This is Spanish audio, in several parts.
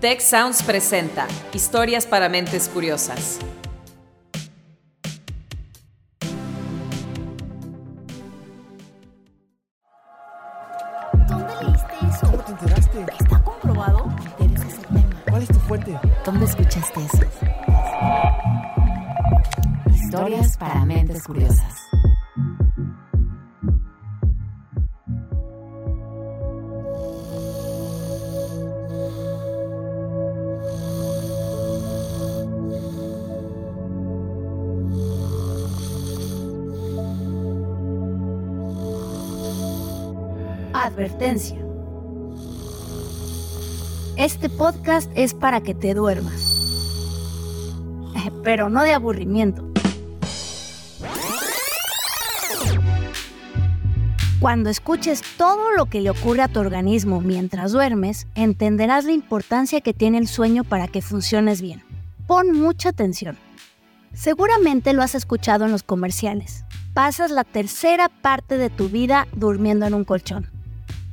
Tech Sounds presenta Historias para mentes curiosas. Este podcast es para que te duermas. Pero no de aburrimiento. Cuando escuches todo lo que le ocurre a tu organismo mientras duermes, entenderás la importancia que tiene el sueño para que funciones bien. Pon mucha atención. Seguramente lo has escuchado en los comerciales. Pasas la tercera parte de tu vida durmiendo en un colchón.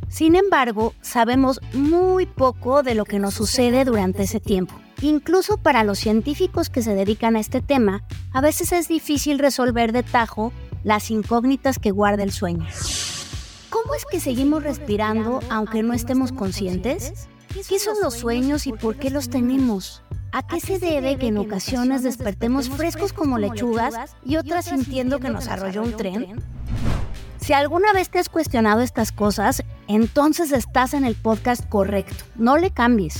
Sin embargo, sabemos muy poco de lo que nos sucede durante ese tiempo. Incluso para los científicos que se dedican a este tema, a veces es difícil resolver de tajo las incógnitas que guarda el sueño. ¿Cómo es que seguimos respirando aunque no estemos conscientes? ¿Qué son los sueños y por qué los tenemos? ¿A qué se debe que en ocasiones despertemos frescos como lechugas y otras sintiendo que nos arrolló un tren? Si alguna vez te has cuestionado estas cosas, entonces estás en el podcast correcto. No le cambies.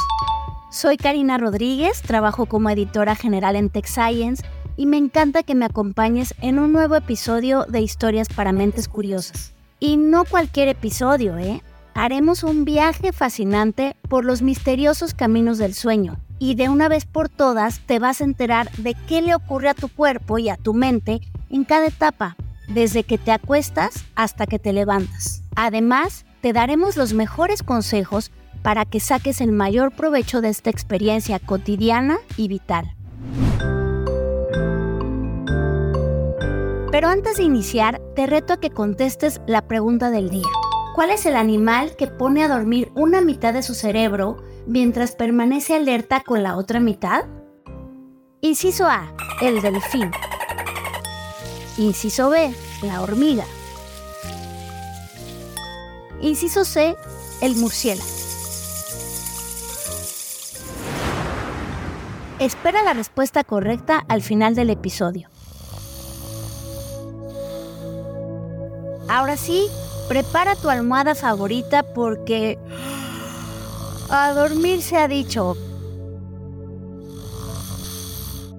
Soy Karina Rodríguez, trabajo como editora general en Tech Science y me encanta que me acompañes en un nuevo episodio de Historias para Mentes Curiosas. Y no cualquier episodio, ¿eh? Haremos un viaje fascinante por los misteriosos caminos del sueño y de una vez por todas te vas a enterar de qué le ocurre a tu cuerpo y a tu mente en cada etapa, desde que te acuestas hasta que te levantas. Además, te daremos los mejores consejos para que saques el mayor provecho de esta experiencia cotidiana y vital. Pero antes de iniciar, te reto a que contestes la pregunta del día. ¿Cuál es el animal que pone a dormir una mitad de su cerebro mientras permanece alerta con la otra mitad? Inciso A, el delfín. Inciso B, la hormiga. Inciso C, el murciélago. Espera la respuesta correcta al final del episodio. Ahora sí, prepara tu almohada favorita porque a dormir se ha dicho.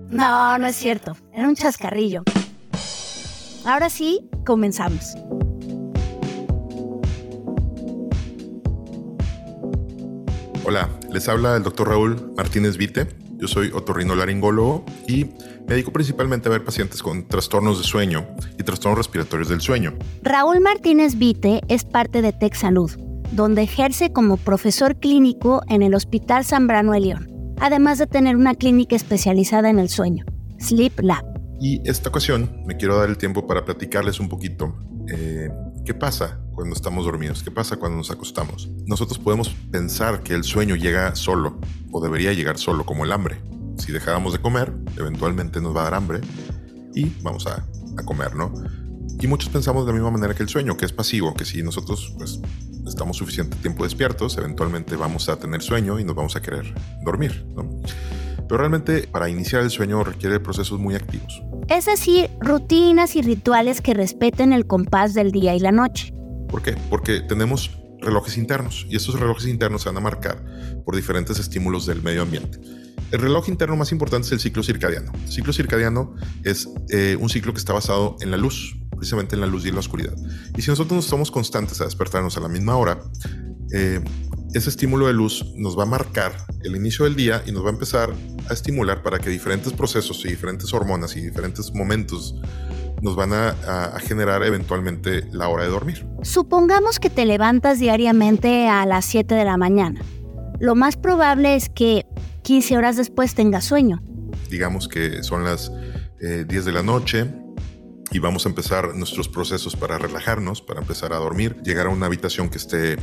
No, no es cierto. Era un chascarrillo. Ahora sí, comenzamos. Hola, les habla el doctor Raúl Martínez Vite. Yo soy otorrinolaringólogo y me dedico principalmente a ver pacientes con trastornos de sueño y trastornos respiratorios del sueño. Raúl Martínez Vite es parte de Tech Salud, donde ejerce como profesor clínico en el Hospital Zambrano de León, además de tener una clínica especializada en el sueño, Sleep Lab. Y esta ocasión me quiero dar el tiempo para platicarles un poquito eh, qué pasa cuando estamos dormidos, qué pasa cuando nos acostamos. Nosotros podemos pensar que el sueño llega solo o debería llegar solo como el hambre. Si dejáramos de comer, eventualmente nos va a dar hambre y vamos a, a comer, ¿no? Y muchos pensamos de la misma manera que el sueño, que es pasivo, que si nosotros pues estamos suficiente tiempo despiertos, eventualmente vamos a tener sueño y nos vamos a querer dormir, ¿no? Pero realmente para iniciar el sueño requiere procesos muy activos. Es decir, rutinas y rituales que respeten el compás del día y la noche. ¿Por qué? Porque tenemos relojes internos y estos relojes internos se van a marcar por diferentes estímulos del medio ambiente. El reloj interno más importante es el ciclo circadiano. El ciclo circadiano es eh, un ciclo que está basado en la luz, precisamente en la luz y en la oscuridad. Y si nosotros no somos constantes a despertarnos a la misma hora, eh, ese estímulo de luz nos va a marcar el inicio del día y nos va a empezar a estimular para que diferentes procesos y diferentes hormonas y diferentes momentos nos van a, a, a, generar eventualmente la hora de dormir. Supongamos que te levantas diariamente a las 7 de la mañana. Lo más probable es que 15 horas después tengas sueño. Digamos que son las eh, 10 de la noche y vamos a empezar nuestros procesos para relajarnos, para empezar a dormir, llegar a una habitación que esté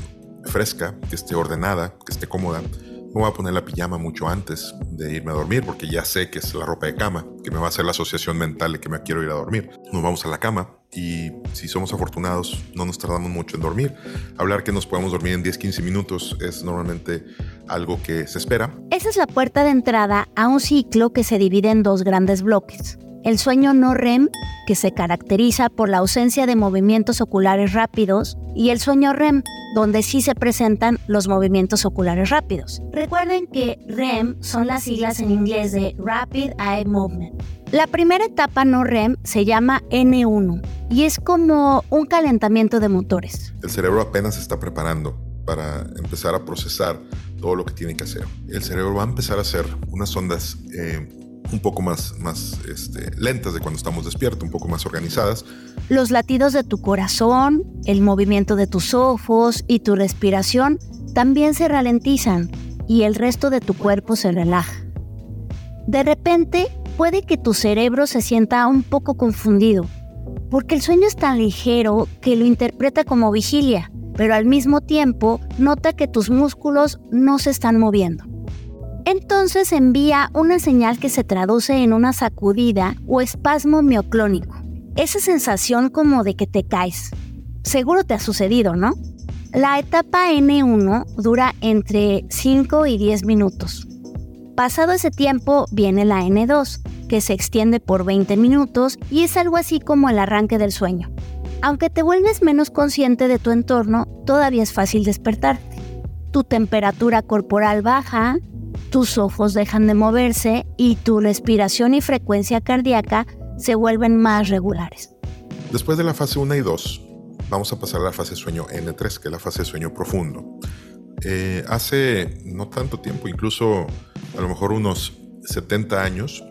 fresca, que esté ordenada, que esté cómoda. Me voy a poner la pijama mucho antes de irme a dormir porque ya sé que es la ropa de cama, que me va a hacer la asociación mental de que me quiero ir a dormir. Nos vamos a la cama y si somos afortunados no nos tardamos mucho en dormir. Hablar que nos podemos dormir en 10-15 minutos es normalmente algo que se espera. Esa es la puerta de entrada a un ciclo que se divide en dos grandes bloques. El sueño no REM, que se caracteriza por la ausencia de movimientos oculares rápidos, y el sueño REM, donde sí se presentan los movimientos oculares rápidos. Recuerden que REM son las siglas en inglés de Rapid Eye Movement. La primera etapa no REM se llama N1 y es como un calentamiento de motores. El cerebro apenas se está preparando para empezar a procesar todo lo que tiene que hacer. El cerebro va a empezar a hacer unas ondas eh, un poco más, más este, lentas de cuando estamos despiertos, un poco más organizadas. Los latidos de tu corazón, el movimiento de tus ojos y tu respiración también se ralentizan y el resto de tu cuerpo se relaja. De repente, puede que tu cerebro se sienta un poco confundido, porque el sueño es tan ligero que lo interpreta como vigilia, pero al mismo tiempo nota que tus músculos no se están moviendo. Entonces envía una señal que se traduce en una sacudida o espasmo mioclónico. Esa sensación como de que te caes. Seguro te ha sucedido, ¿no? La etapa N1 dura entre 5 y 10 minutos. Pasado ese tiempo viene la N2, que se extiende por 20 minutos y es algo así como el arranque del sueño. Aunque te vuelves menos consciente de tu entorno, todavía es fácil despertarte. Tu temperatura corporal baja, tus ojos dejan de moverse y tu respiración y frecuencia cardíaca se vuelven más regulares. Después de la fase 1 y 2, vamos a pasar a la fase sueño N3, que es la fase sueño profundo. Eh, hace no tanto tiempo, incluso a lo mejor unos 70 años,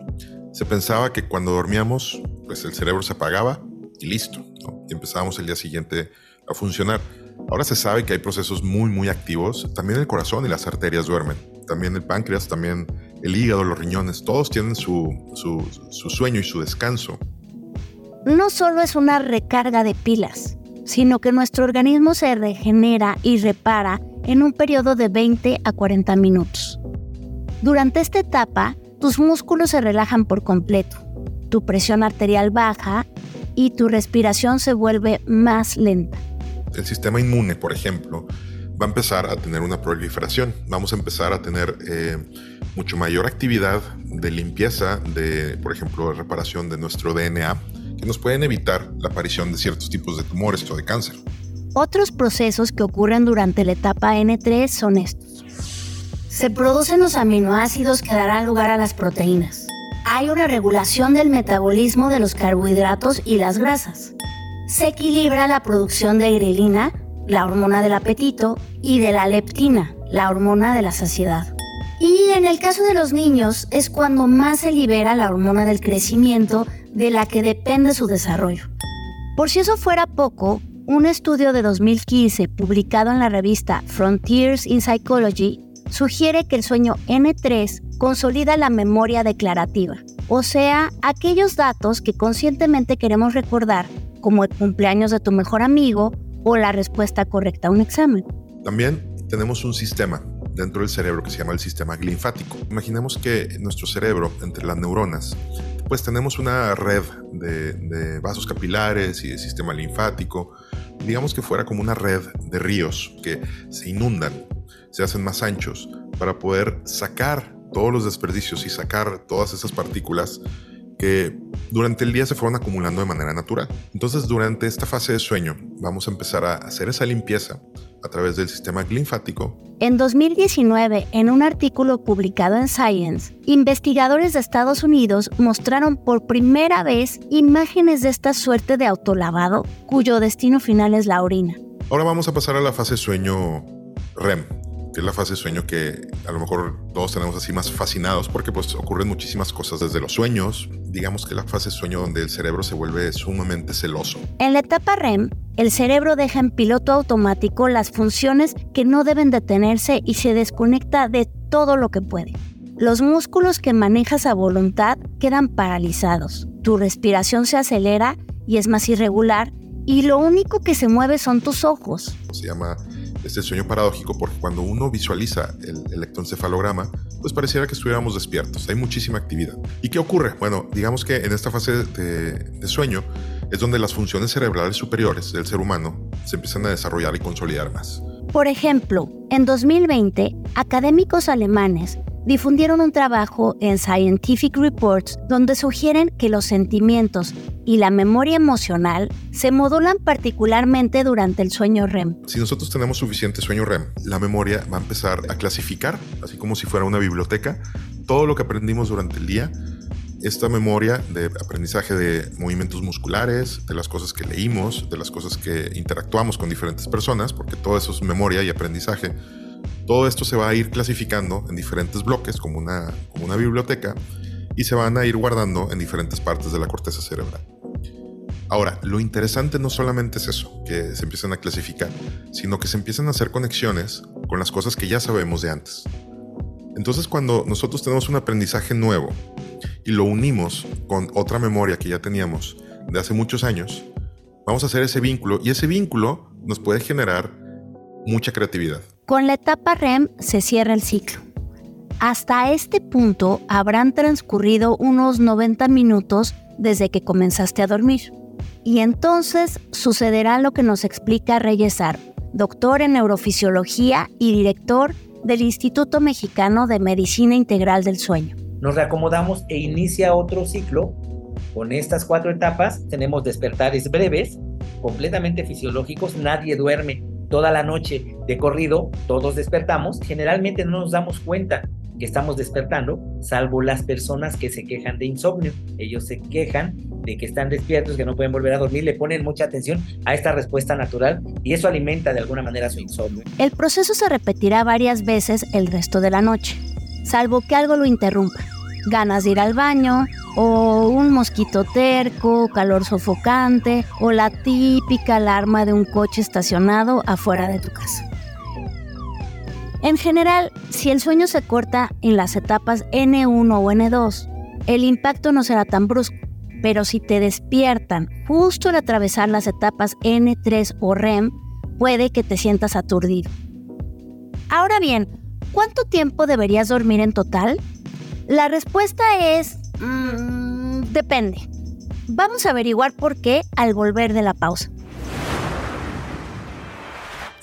se pensaba que cuando dormíamos, pues el cerebro se apagaba y listo, y empezábamos el día siguiente a funcionar. Ahora se sabe que hay procesos muy, muy activos. También el corazón y las arterias duermen. También el páncreas, también el hígado, los riñones. Todos tienen su, su, sueño y su descanso. No solo es una recarga de pilas, sino que nuestro organismo se regenera y repara en un periodo de 20 a 40 minutos. Durante esta etapa, tus músculos se relajan por completo, tu presión arterial baja y tu respiración se vuelve más lenta el sistema inmune, por ejemplo, va a empezar a tener una proliferación. Vamos a empezar a tener eh, mucho mayor actividad de limpieza, de, por ejemplo, reparación de nuestro DNA, que nos pueden evitar la aparición de ciertos tipos de tumores o de cáncer. Otros procesos que ocurren durante la etapa N3 son estos. Se producen los aminoácidos que darán lugar a las proteínas. Hay una regulación del metabolismo de los carbohidratos y las grasas se equilibra la producción de grelina, la hormona del apetito, y de la leptina, la hormona de la saciedad. Y en el caso de los niños es cuando más se libera la hormona del crecimiento de la que depende su desarrollo. Por si eso fuera poco, un estudio de 2015 publicado en la revista Frontiers in Psychology sugiere que el sueño N3 consolida la memoria declarativa, o sea, aquellos datos que conscientemente queremos recordar como el cumpleaños de tu mejor amigo o la respuesta correcta a un examen. También tenemos un sistema dentro del cerebro que se llama el sistema linfático. Imaginemos que nuestro cerebro, entre las neuronas, pues tenemos una red de, vasos capilares y de sistema linfático. Digamos que fuera como una red de ríos que se inundan, se hacen más anchos para poder sacar todos los desperdicios y sacar todas esas partículas que durante el día se fueron acumulando de manera natural. Entonces, durante esta fase de sueño, vamos a empezar a hacer esa limpieza a través del sistema linfático. En 2019, en un artículo publicado en Science, investigadores de Estados Unidos mostraron por primera vez imágenes de esta suerte de autolavado cuyo destino final es la orina. Ahora vamos a pasar a la fase sueño REM, es la fase de sueño que a lo mejor todos tenemos así más fascinados porque pues ocurren muchísimas cosas desde los sueños, digamos que la fase de sueño donde el cerebro se vuelve sumamente celoso. En la etapa REM, el cerebro deja en piloto automático las funciones que no deben detenerse y se desconecta de todo lo que puede. Los músculos que manejas a voluntad quedan paralizados, tu respiración se acelera y es más irregular y lo único que se mueve son tus ojos. Se llama es el sueño paradójico porque cuando uno visualiza el electroencefalograma, pues pareciera que estuviéramos despiertos. Hay muchísima actividad. ¿Y qué ocurre? Bueno, digamos que en esta fase de, de sueño es donde las funciones cerebrales superiores del ser humano se empiezan a desarrollar y consolidar más. Por ejemplo, en 2020, académicos alemanes difundieron un trabajo en Scientific Reports donde sugieren que los sentimientos y la memoria emocional se modulan particularmente durante el sueño REM. Si nosotros tenemos suficiente sueño REM, la memoria va a empezar a clasificar, así como si fuera una biblioteca, todo lo que aprendimos durante el día esta memoria de aprendizaje de movimientos musculares, de las cosas que leímos, de las cosas que interactuamos con diferentes personas, porque todo eso es memoria y aprendizaje, todo esto se va a ir clasificando en diferentes bloques como una, como una biblioteca y se van a ir guardando en diferentes partes de la corteza cerebral. Ahora, lo interesante no solamente es eso, que se empiezan a clasificar, sino que se empiezan a hacer conexiones con las cosas que ya sabemos de antes. Entonces, cuando nosotros tenemos un aprendizaje nuevo y lo unimos con otra memoria que ya teníamos de hace muchos años, vamos a hacer ese vínculo y ese vínculo nos puede generar mucha creatividad. Con la etapa REM se cierra el ciclo. Hasta este punto habrán transcurrido unos 90 minutos desde que comenzaste a dormir. Y entonces sucederá lo que nos explica Reyesar, doctor en neurofisiología y director del Instituto Mexicano de Medicina Integral del Sueño nos reacomodamos e inicia otro ciclo. Con estas cuatro etapas tenemos despertares breves, completamente fisiológicos, nadie duerme toda la noche de corrido, todos despertamos, generalmente no nos damos cuenta que estamos despertando, salvo las personas que se quejan de insomnio. Ellos se quejan de que están despiertos, que no pueden volver a dormir, le ponen mucha atención a esta respuesta natural y eso alimenta de alguna manera su insomnio. El proceso se repetirá varias veces el resto de la noche salvo que algo lo interrumpa. Ganas de ir al baño, o un mosquito terco, calor sofocante, o la típica alarma de un coche estacionado afuera de tu casa. En general, si el sueño se corta en las etapas N1 o N2, el impacto no será tan brusco, pero si te despiertan justo al atravesar las etapas N3 o REM, puede que te sientas aturdido. Ahora bien, ¿Cuánto tiempo deberías dormir en total? La respuesta es... Mm, depende. Vamos a averiguar por qué al volver de la pausa.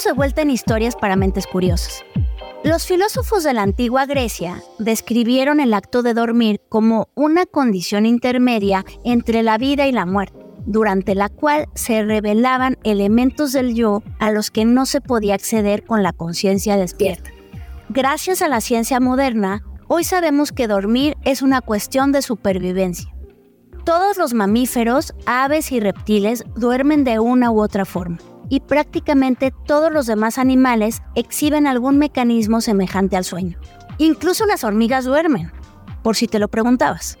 Estamos de vuelta en Historias para Mentes Curiosas. Los filósofos de la antigua Grecia describieron el acto de dormir como una condición intermedia entre la vida y la muerte, durante la cual se revelaban elementos del yo a los que no se podía acceder con la conciencia despierta. Gracias a la ciencia moderna, hoy sabemos que dormir es una cuestión de supervivencia. Todos los mamíferos, aves y reptiles duermen de una u otra forma y prácticamente todos los demás animales exhiben algún mecanismo semejante al sueño. Incluso las hormigas duermen, por si te lo preguntabas.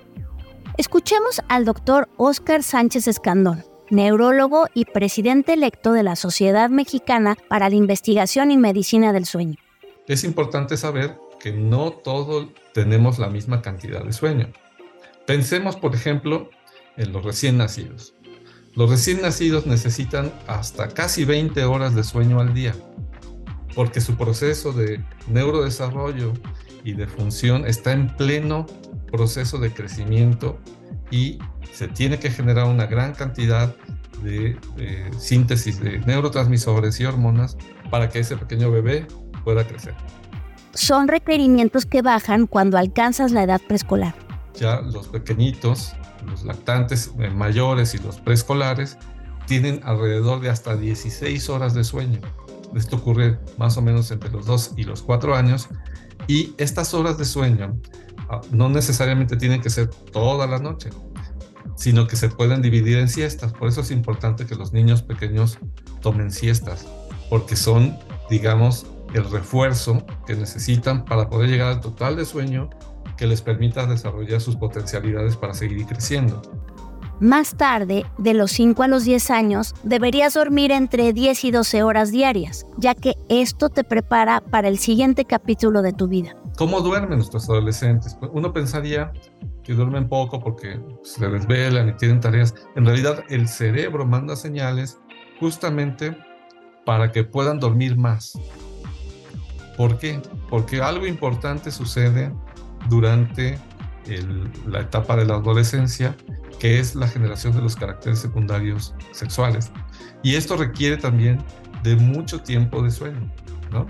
Escuchemos al doctor Óscar Sánchez Escandón, neurólogo y presidente electo de la Sociedad Mexicana para la Investigación y Medicina del Sueño. Es importante saber que no todos tenemos la misma cantidad de sueño. Pensemos, por ejemplo, en los recién nacidos. Los recién nacidos necesitan hasta casi 20 horas de sueño al día, porque su proceso de neurodesarrollo y de función está en pleno proceso de crecimiento y se tiene que generar una gran cantidad de, síntesis de neurotransmisores y hormonas para que ese pequeño bebé pueda crecer. Son requerimientos que bajan cuando alcanzas la edad preescolar. Ya los pequeñitos los lactantes eh, mayores y los preescolares tienen alrededor de hasta 16 horas de sueño. Esto ocurre más o menos entre los 2 y los 4 años. Y estas horas de sueño ah, no necesariamente tienen que ser toda la noche. sino que se pueden dividir en siestas. Por eso es importante que los niños pequeños tomen siestas, porque son, digamos, el refuerzo que necesitan para poder llegar al total de sueño que les permita desarrollar sus potencialidades para seguir creciendo. Más tarde, de los 5 a los 10 años, deberías dormir entre 10 y 12 horas diarias, ya que esto te prepara para el siguiente capítulo de tu vida. ¿Cómo duermen nuestros adolescentes? Pues, uno pensaría que duermen poco porque se desvelan y tienen tareas. En realidad, el cerebro manda señales justamente para que puedan dormir más. ¿Por qué? Porque algo importante sucede durante la etapa de la adolescencia, que es la generación de los caracteres secundarios sexuales. Y esto requiere también de mucho tiempo de sueño, ¿no?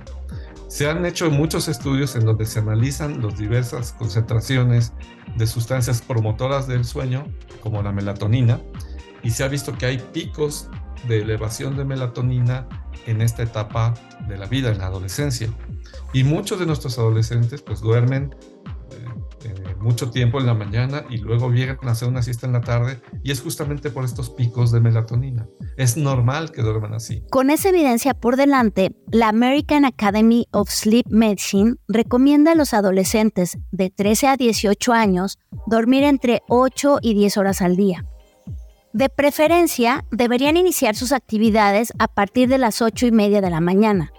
Se han hecho muchos estudios en donde se analizan las diversas concentraciones de sustancias promotoras del sueño, como la melatonina, y se ha visto que hay picos de elevación de melatonina en esta etapa de la vida, en la adolescencia. Y muchos de nuestros adolescentes pues duermen mucho tiempo en la mañana y luego llegan a hacer una siesta en la tarde y es justamente por estos picos de melatonina. Es normal que duerman así. Con esa evidencia por delante, la American Academy of Sleep Medicine recomienda a los adolescentes de 13 a 18 años dormir entre 8 y 10 horas al día. De preferencia, deberían iniciar sus actividades a partir de las 8 y media de la mañana.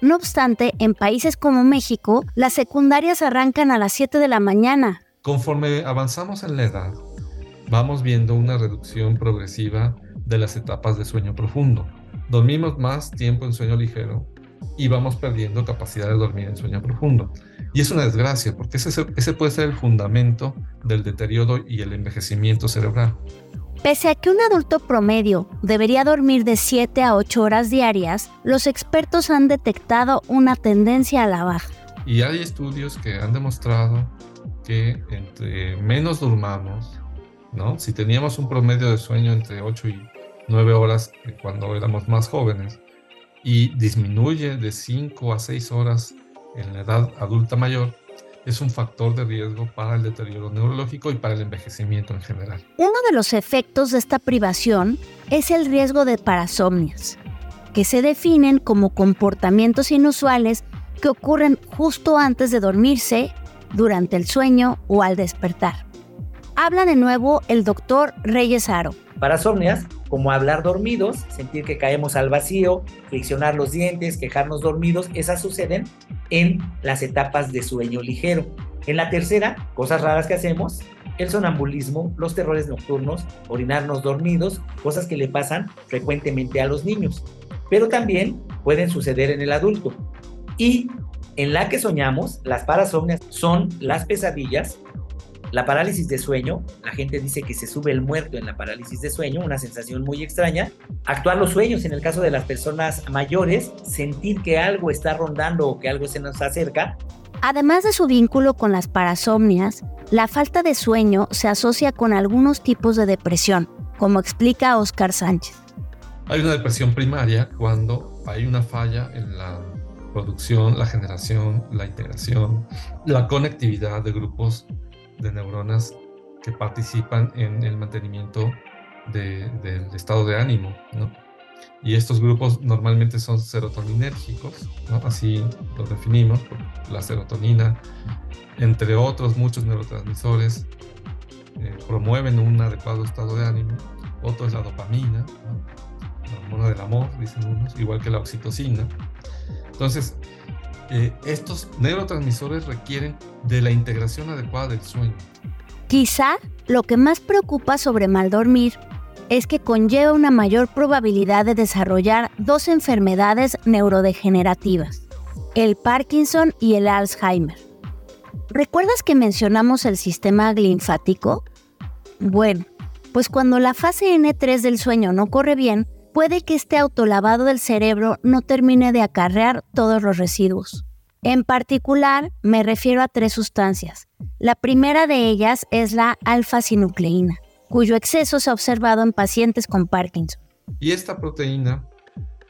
No obstante, en países como México, las secundarias arrancan a las 7 de la mañana. Conforme avanzamos en la edad, vamos viendo una reducción progresiva de las etapas de sueño profundo. Dormimos más tiempo en sueño ligero y vamos perdiendo capacidad de dormir en sueño profundo. Y es una desgracia, porque ese, ese puede ser el fundamento del deterioro y el envejecimiento cerebral. Pese a que un adulto promedio debería dormir de 7 a 8 horas diarias, los expertos han detectado una tendencia a la baja. Y hay estudios que han demostrado que entre menos durmamos, ¿no? Si teníamos un promedio de sueño entre 8 y 9 horas cuando éramos más jóvenes y disminuye de 5 a 6 horas en la edad adulta mayor, es un factor de riesgo para el deterioro neurológico y para el envejecimiento en general. Uno de los efectos de esta privación es el riesgo de parasomnias, que se definen como comportamientos inusuales que ocurren justo antes de dormirse, durante el sueño o al despertar. Habla de nuevo el doctor Reyes Aro. Parasomnias, como hablar dormidos, sentir que caemos al vacío, friccionar los dientes, quejarnos dormidos, esas suceden en las etapas de sueño ligero. En la tercera, cosas raras que hacemos, el sonambulismo, los terrores nocturnos, orinarnos dormidos, cosas que le pasan frecuentemente a los niños, pero también pueden suceder en el adulto. Y en la que soñamos, las parasomnias son las pesadillas, la parálisis de sueño, la gente dice que se sube el muerto en la parálisis de sueño, una sensación muy extraña. Actuar los sueños en el caso de las personas mayores, sentir que algo está rondando o que algo se nos acerca. Además de su vínculo con las parasomnias, la falta de sueño se asocia con algunos tipos de depresión, como explica Oscar Sánchez. Hay una depresión primaria cuando hay una falla en la producción, la generación, la integración, la conectividad de grupos de neuronas que participan en el mantenimiento del estado de ánimo, Y estos grupos normalmente son serotoninérgicos, así lo definimos, la serotonina, entre otros muchos neurotransmisores, eh, promueven un adecuado estado de ánimo. Otro es la dopamina, la hormona del amor, dicen unos, igual que la oxitocina. Entonces, eh, estos neurotransmisores requieren de la integración adecuada del sueño. Quizá lo que más preocupa sobre mal dormir es que conlleva una mayor probabilidad de desarrollar dos enfermedades neurodegenerativas, el Parkinson y el Alzheimer. ¿Recuerdas que mencionamos el sistema linfático? Bueno, pues cuando la fase N3 del sueño no corre bien, puede que este autolavado del cerebro no termine de acarrear todos los residuos. En particular, me refiero a tres sustancias. La primera de ellas es la alfa-sinucleína, cuyo exceso se ha observado en pacientes con Parkinson. Y esta proteína,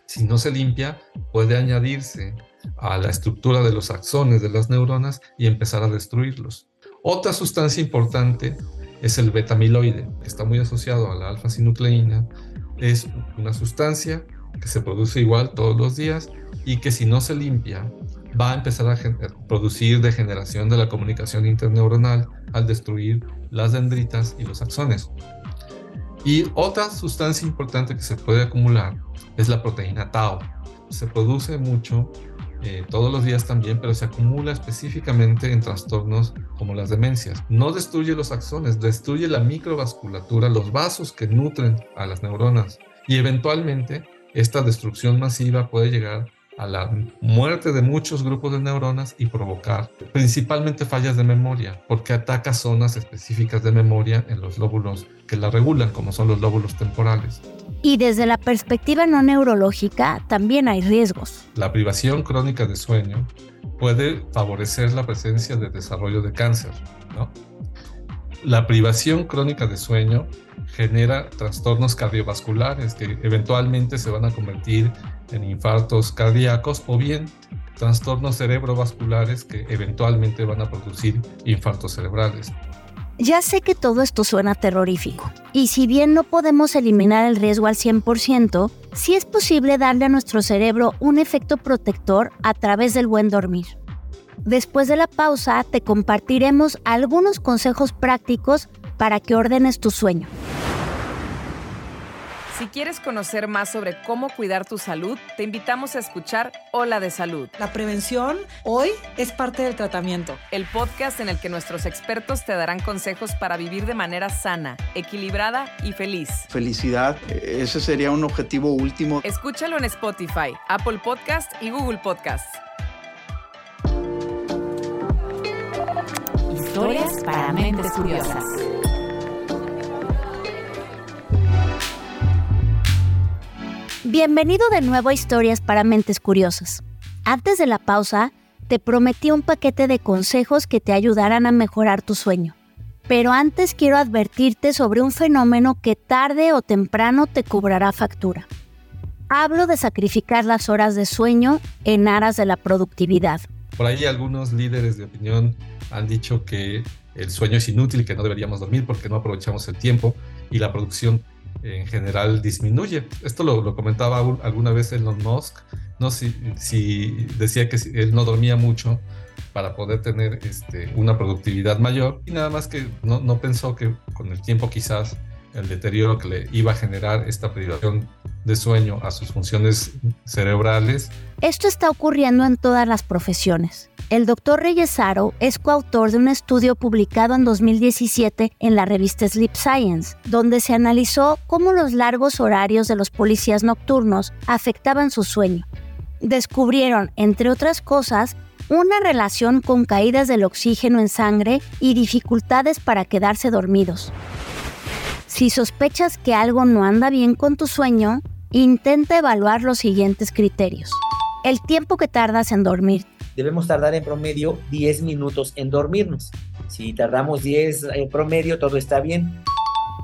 si no se limpia, puede añadirse a la estructura de los axones de las neuronas y empezar a destruirlos. Otra sustancia importante es el betamiloide, que está muy asociado a la alfa-sinucleína. Es una sustancia que se produce igual todos los días y que si no se limpia va a empezar a producir degeneración de la comunicación interneuronal al destruir las dendritas y los axones. Y otra sustancia importante que se puede acumular es la proteína tau. Se produce mucho eh, todos los días también, pero se acumula específicamente en trastornos como las demencias. No destruye los axones, destruye la microvasculatura, los vasos que nutren a las neuronas. Y eventualmente esta destrucción masiva puede llegar a la muerte de muchos grupos de neuronas y provocar principalmente fallas de memoria, porque ataca zonas específicas de memoria en los lóbulos que la regulan, como son los lóbulos temporales. Y desde la perspectiva no neurológica, también hay riesgos. La privación crónica de sueño puede favorecer la presencia de desarrollo de cáncer, ¿no? La privación crónica de sueño genera trastornos cardiovasculares que eventualmente se van a convertir en infartos cardíacos o bien trastornos cerebrovasculares que eventualmente van a producir infartos cerebrales. Ya sé que todo esto suena terrorífico, y si bien no podemos eliminar el riesgo al 100%, sí es posible darle a nuestro cerebro un efecto protector a través del buen dormir. Después de la pausa te compartiremos algunos consejos prácticos para que ordenes tu sueño. Si quieres conocer más sobre cómo cuidar tu salud, te invitamos a escuchar Hola de Salud. La prevención hoy es parte del tratamiento. El podcast en el que nuestros expertos te darán consejos para vivir de manera sana, equilibrada y feliz. Felicidad, ese sería un objetivo último. Escúchalo en Spotify, Apple Podcast y Google Podcast. Historias para mentes curiosas. Bienvenido de nuevo a Historias para Mentes Curiosas. Antes de la pausa, te prometí un paquete de consejos que te ayudarán a mejorar tu sueño. Pero antes quiero advertirte sobre un fenómeno que tarde o temprano te cobrará factura. Hablo de sacrificar las horas de sueño en aras de la productividad. Por ahí algunos líderes de opinión han dicho que el sueño es inútil, que no deberíamos dormir porque no aprovechamos el tiempo y la producción en general disminuye. Esto lo, comentaba alguna vez Elon Musk, ¿no? Si, decía que él no dormía mucho para poder tener este, una productividad mayor y nada más que no, no pensó que con el tiempo quizás el deterioro que le iba a generar esta privación de sueño a sus funciones cerebrales. Esto está ocurriendo en todas las profesiones. El doctor Reyesaro es coautor de un estudio publicado en 2017 en la revista Sleep Science, donde se analizó cómo los largos horarios de los policías nocturnos afectaban su sueño. Descubrieron, entre otras cosas, una relación con caídas del oxígeno en sangre y dificultades para quedarse dormidos. Si sospechas que algo no anda bien con tu sueño, intenta evaluar los siguientes criterios. El tiempo que tardas en dormir. Debemos tardar en promedio 10 minutos en dormirnos. Si tardamos 10 en promedio, todo está bien.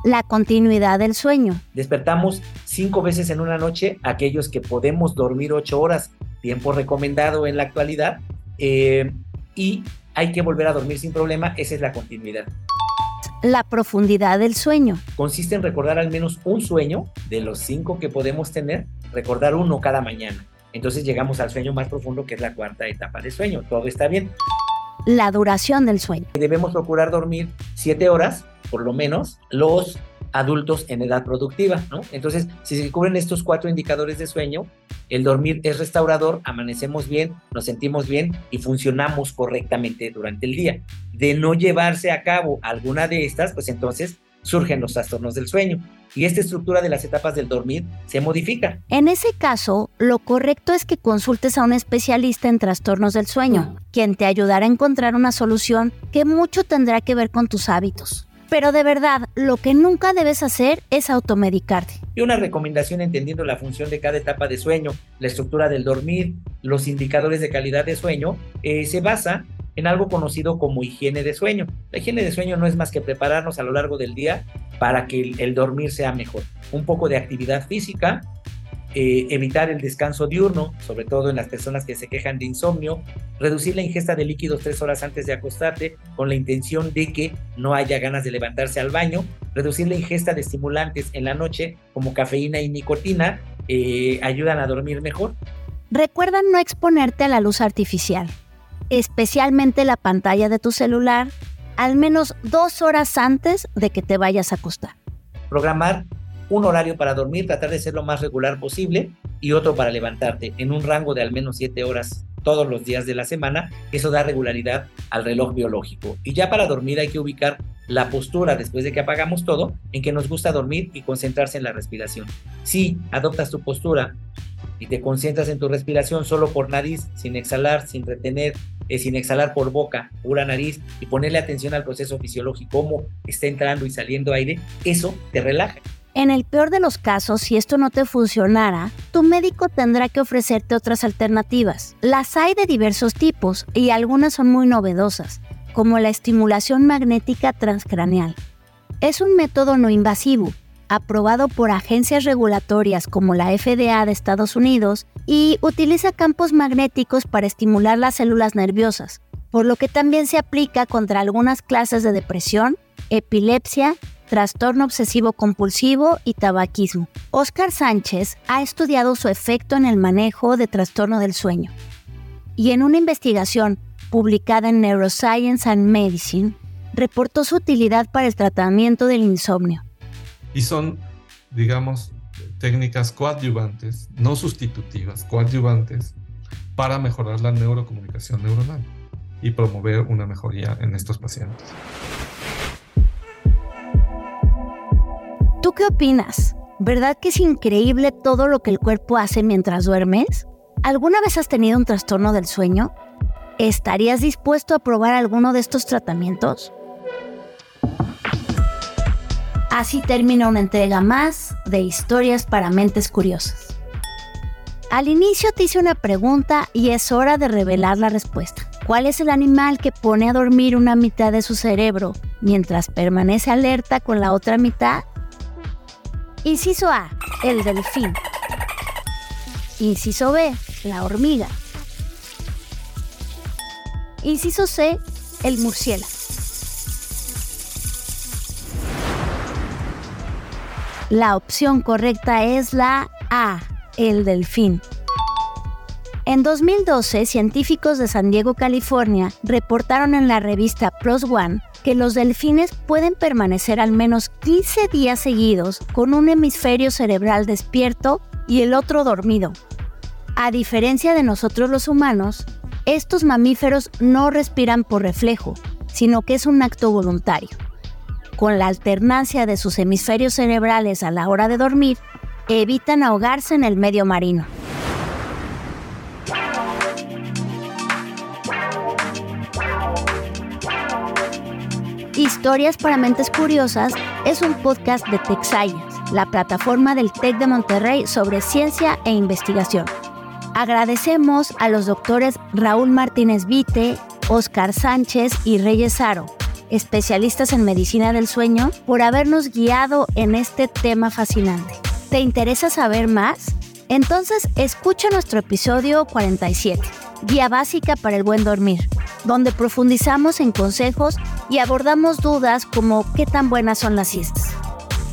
La continuidad del sueño. Despertamos 5 veces en una noche aquellos que podemos dormir 8 horas, tiempo recomendado en la actualidad, eh, y hay que volver a dormir sin problema, esa es la continuidad la profundidad del sueño. Consiste en recordar al menos un sueño de los cinco que podemos tener, recordar uno cada mañana. Entonces llegamos al sueño más profundo que es la cuarta etapa de sueño. Todo está bien. La duración del sueño. Debemos procurar dormir siete horas, por lo menos, los adultos en edad productiva, ¿no? Entonces, si se cubren estos cuatro indicadores de sueño, el dormir es restaurador, amanecemos bien, nos sentimos bien y funcionamos correctamente durante el día. De no llevarse a cabo alguna de estas, pues entonces surgen los trastornos del sueño y esta estructura de las etapas del dormir se modifica. En ese caso, lo correcto es que consultes a un especialista en trastornos del sueño, quien te ayudará a encontrar una solución que mucho tendrá que ver con tus hábitos. Pero de verdad, lo que nunca debes hacer es automedicarte. Y una recomendación entendiendo la función de cada etapa de sueño, la estructura del dormir, los indicadores de calidad de sueño, eh, se basa en algo conocido como higiene de sueño. La higiene de sueño no es más que prepararnos a lo largo del día para que el, el dormir sea mejor. Un poco de actividad física, eh, evitar el descanso diurno, sobre todo en las personas que se quejan de insomnio, reducir la ingesta de líquidos tres horas antes de acostarte con la intención de que no haya ganas de levantarse al baño, reducir la ingesta de estimulantes en la noche como cafeína y nicotina, eh, ayudan a dormir mejor. Recuerda no exponerte a la luz artificial, especialmente la pantalla de tu celular, al menos dos horas antes de que te vayas a acostar. Programar un horario para dormir, tratar de ser lo más regular posible y otro para levantarte en un rango de al menos siete horas todos los días de la semana. Eso da regularidad al reloj biológico. Y ya para dormir hay que ubicar la postura después de que apagamos todo en que nos gusta dormir y concentrarse en la respiración. Si adoptas tu postura y te concentras en tu respiración solo por nariz, sin exhalar, sin retener, eh, sin exhalar por boca, pura nariz y ponerle atención al proceso fisiológico, cómo está entrando y saliendo aire, eso te relaja. En el peor de los casos, si esto no te funcionara, tu médico tendrá que ofrecerte otras alternativas. Las hay de diversos tipos y algunas son muy novedosas, como la estimulación magnética transcraneal. Es un método no invasivo, aprobado por agencias regulatorias como la FDA de Estados Unidos y utiliza campos magnéticos para estimular las células nerviosas, por lo que también se aplica contra algunas clases de depresión, epilepsia trastorno obsesivo compulsivo y tabaquismo. Oscar Sánchez ha estudiado su efecto en el manejo de trastorno del sueño. Y en una investigación publicada en Neuroscience and Medicine, reportó su utilidad para el tratamiento del insomnio. Y son, digamos, técnicas coadyuvantes, no sustitutivas, coadyuvantes, para mejorar la neurocomunicación neuronal y promover una mejoría en estos pacientes. ¿Tú qué opinas? ¿Verdad que es increíble todo lo que el cuerpo hace mientras duermes? ¿Alguna vez has tenido un trastorno del sueño? ¿Estarías dispuesto a probar alguno de estos tratamientos? Así termina una entrega más de historias para mentes curiosas. Al inicio te hice una pregunta y es hora de revelar la respuesta. ¿Cuál es el animal que pone a dormir una mitad de su cerebro mientras permanece alerta con la otra mitad? Inciso A, el delfín. Inciso B, la hormiga. Inciso C, el murciélago. La opción correcta es la A, el delfín. En 2012, científicos de San Diego, California, reportaron en la revista Plus One que los delfines pueden permanecer al menos 15 días seguidos con un hemisferio cerebral despierto y el otro dormido. A diferencia de nosotros los humanos, estos mamíferos no respiran por reflejo, sino que es un acto voluntario. Con la alternancia de sus hemisferios cerebrales a la hora de dormir, evitan ahogarse en el medio marino. Historias para Mentes Curiosas es un podcast de Tech Science, la plataforma del TEC de Monterrey sobre ciencia e investigación. Agradecemos a los doctores Raúl Martínez Vite, Oscar Sánchez y Reyes Aro, especialistas en medicina del sueño, por habernos guiado en este tema fascinante. ¿Te interesa saber más? Entonces escucha nuestro episodio 47, Guía Básica para el Buen Dormir donde profundizamos en consejos y abordamos dudas como qué tan buenas son las siestas.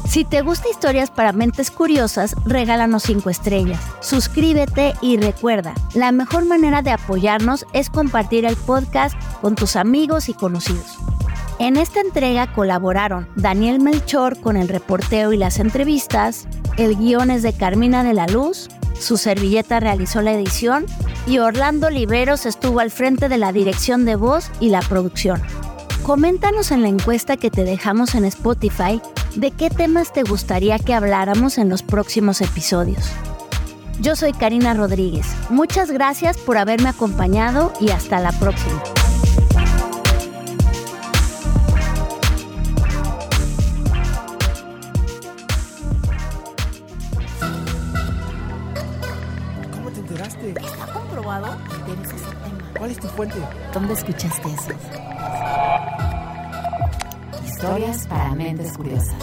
Si te gusta historias para mentes curiosas, regálanos 5 estrellas. Suscríbete y recuerda, la mejor manera de apoyarnos es compartir el podcast con tus amigos y conocidos. En esta entrega colaboraron Daniel Melchor con el reporteo y las entrevistas, el guion es de Carmina de la Luz, su servilleta realizó la edición y Orlando Liberos estuvo al frente de la dirección de voz y la producción. Coméntanos en la encuesta que te dejamos en Spotify de qué temas te gustaría que habláramos en los próximos episodios. Yo soy Karina Rodríguez. Muchas gracias por haberme acompañado y hasta la próxima. ¿Dónde escuchaste eso? Historias para mentes curiosas.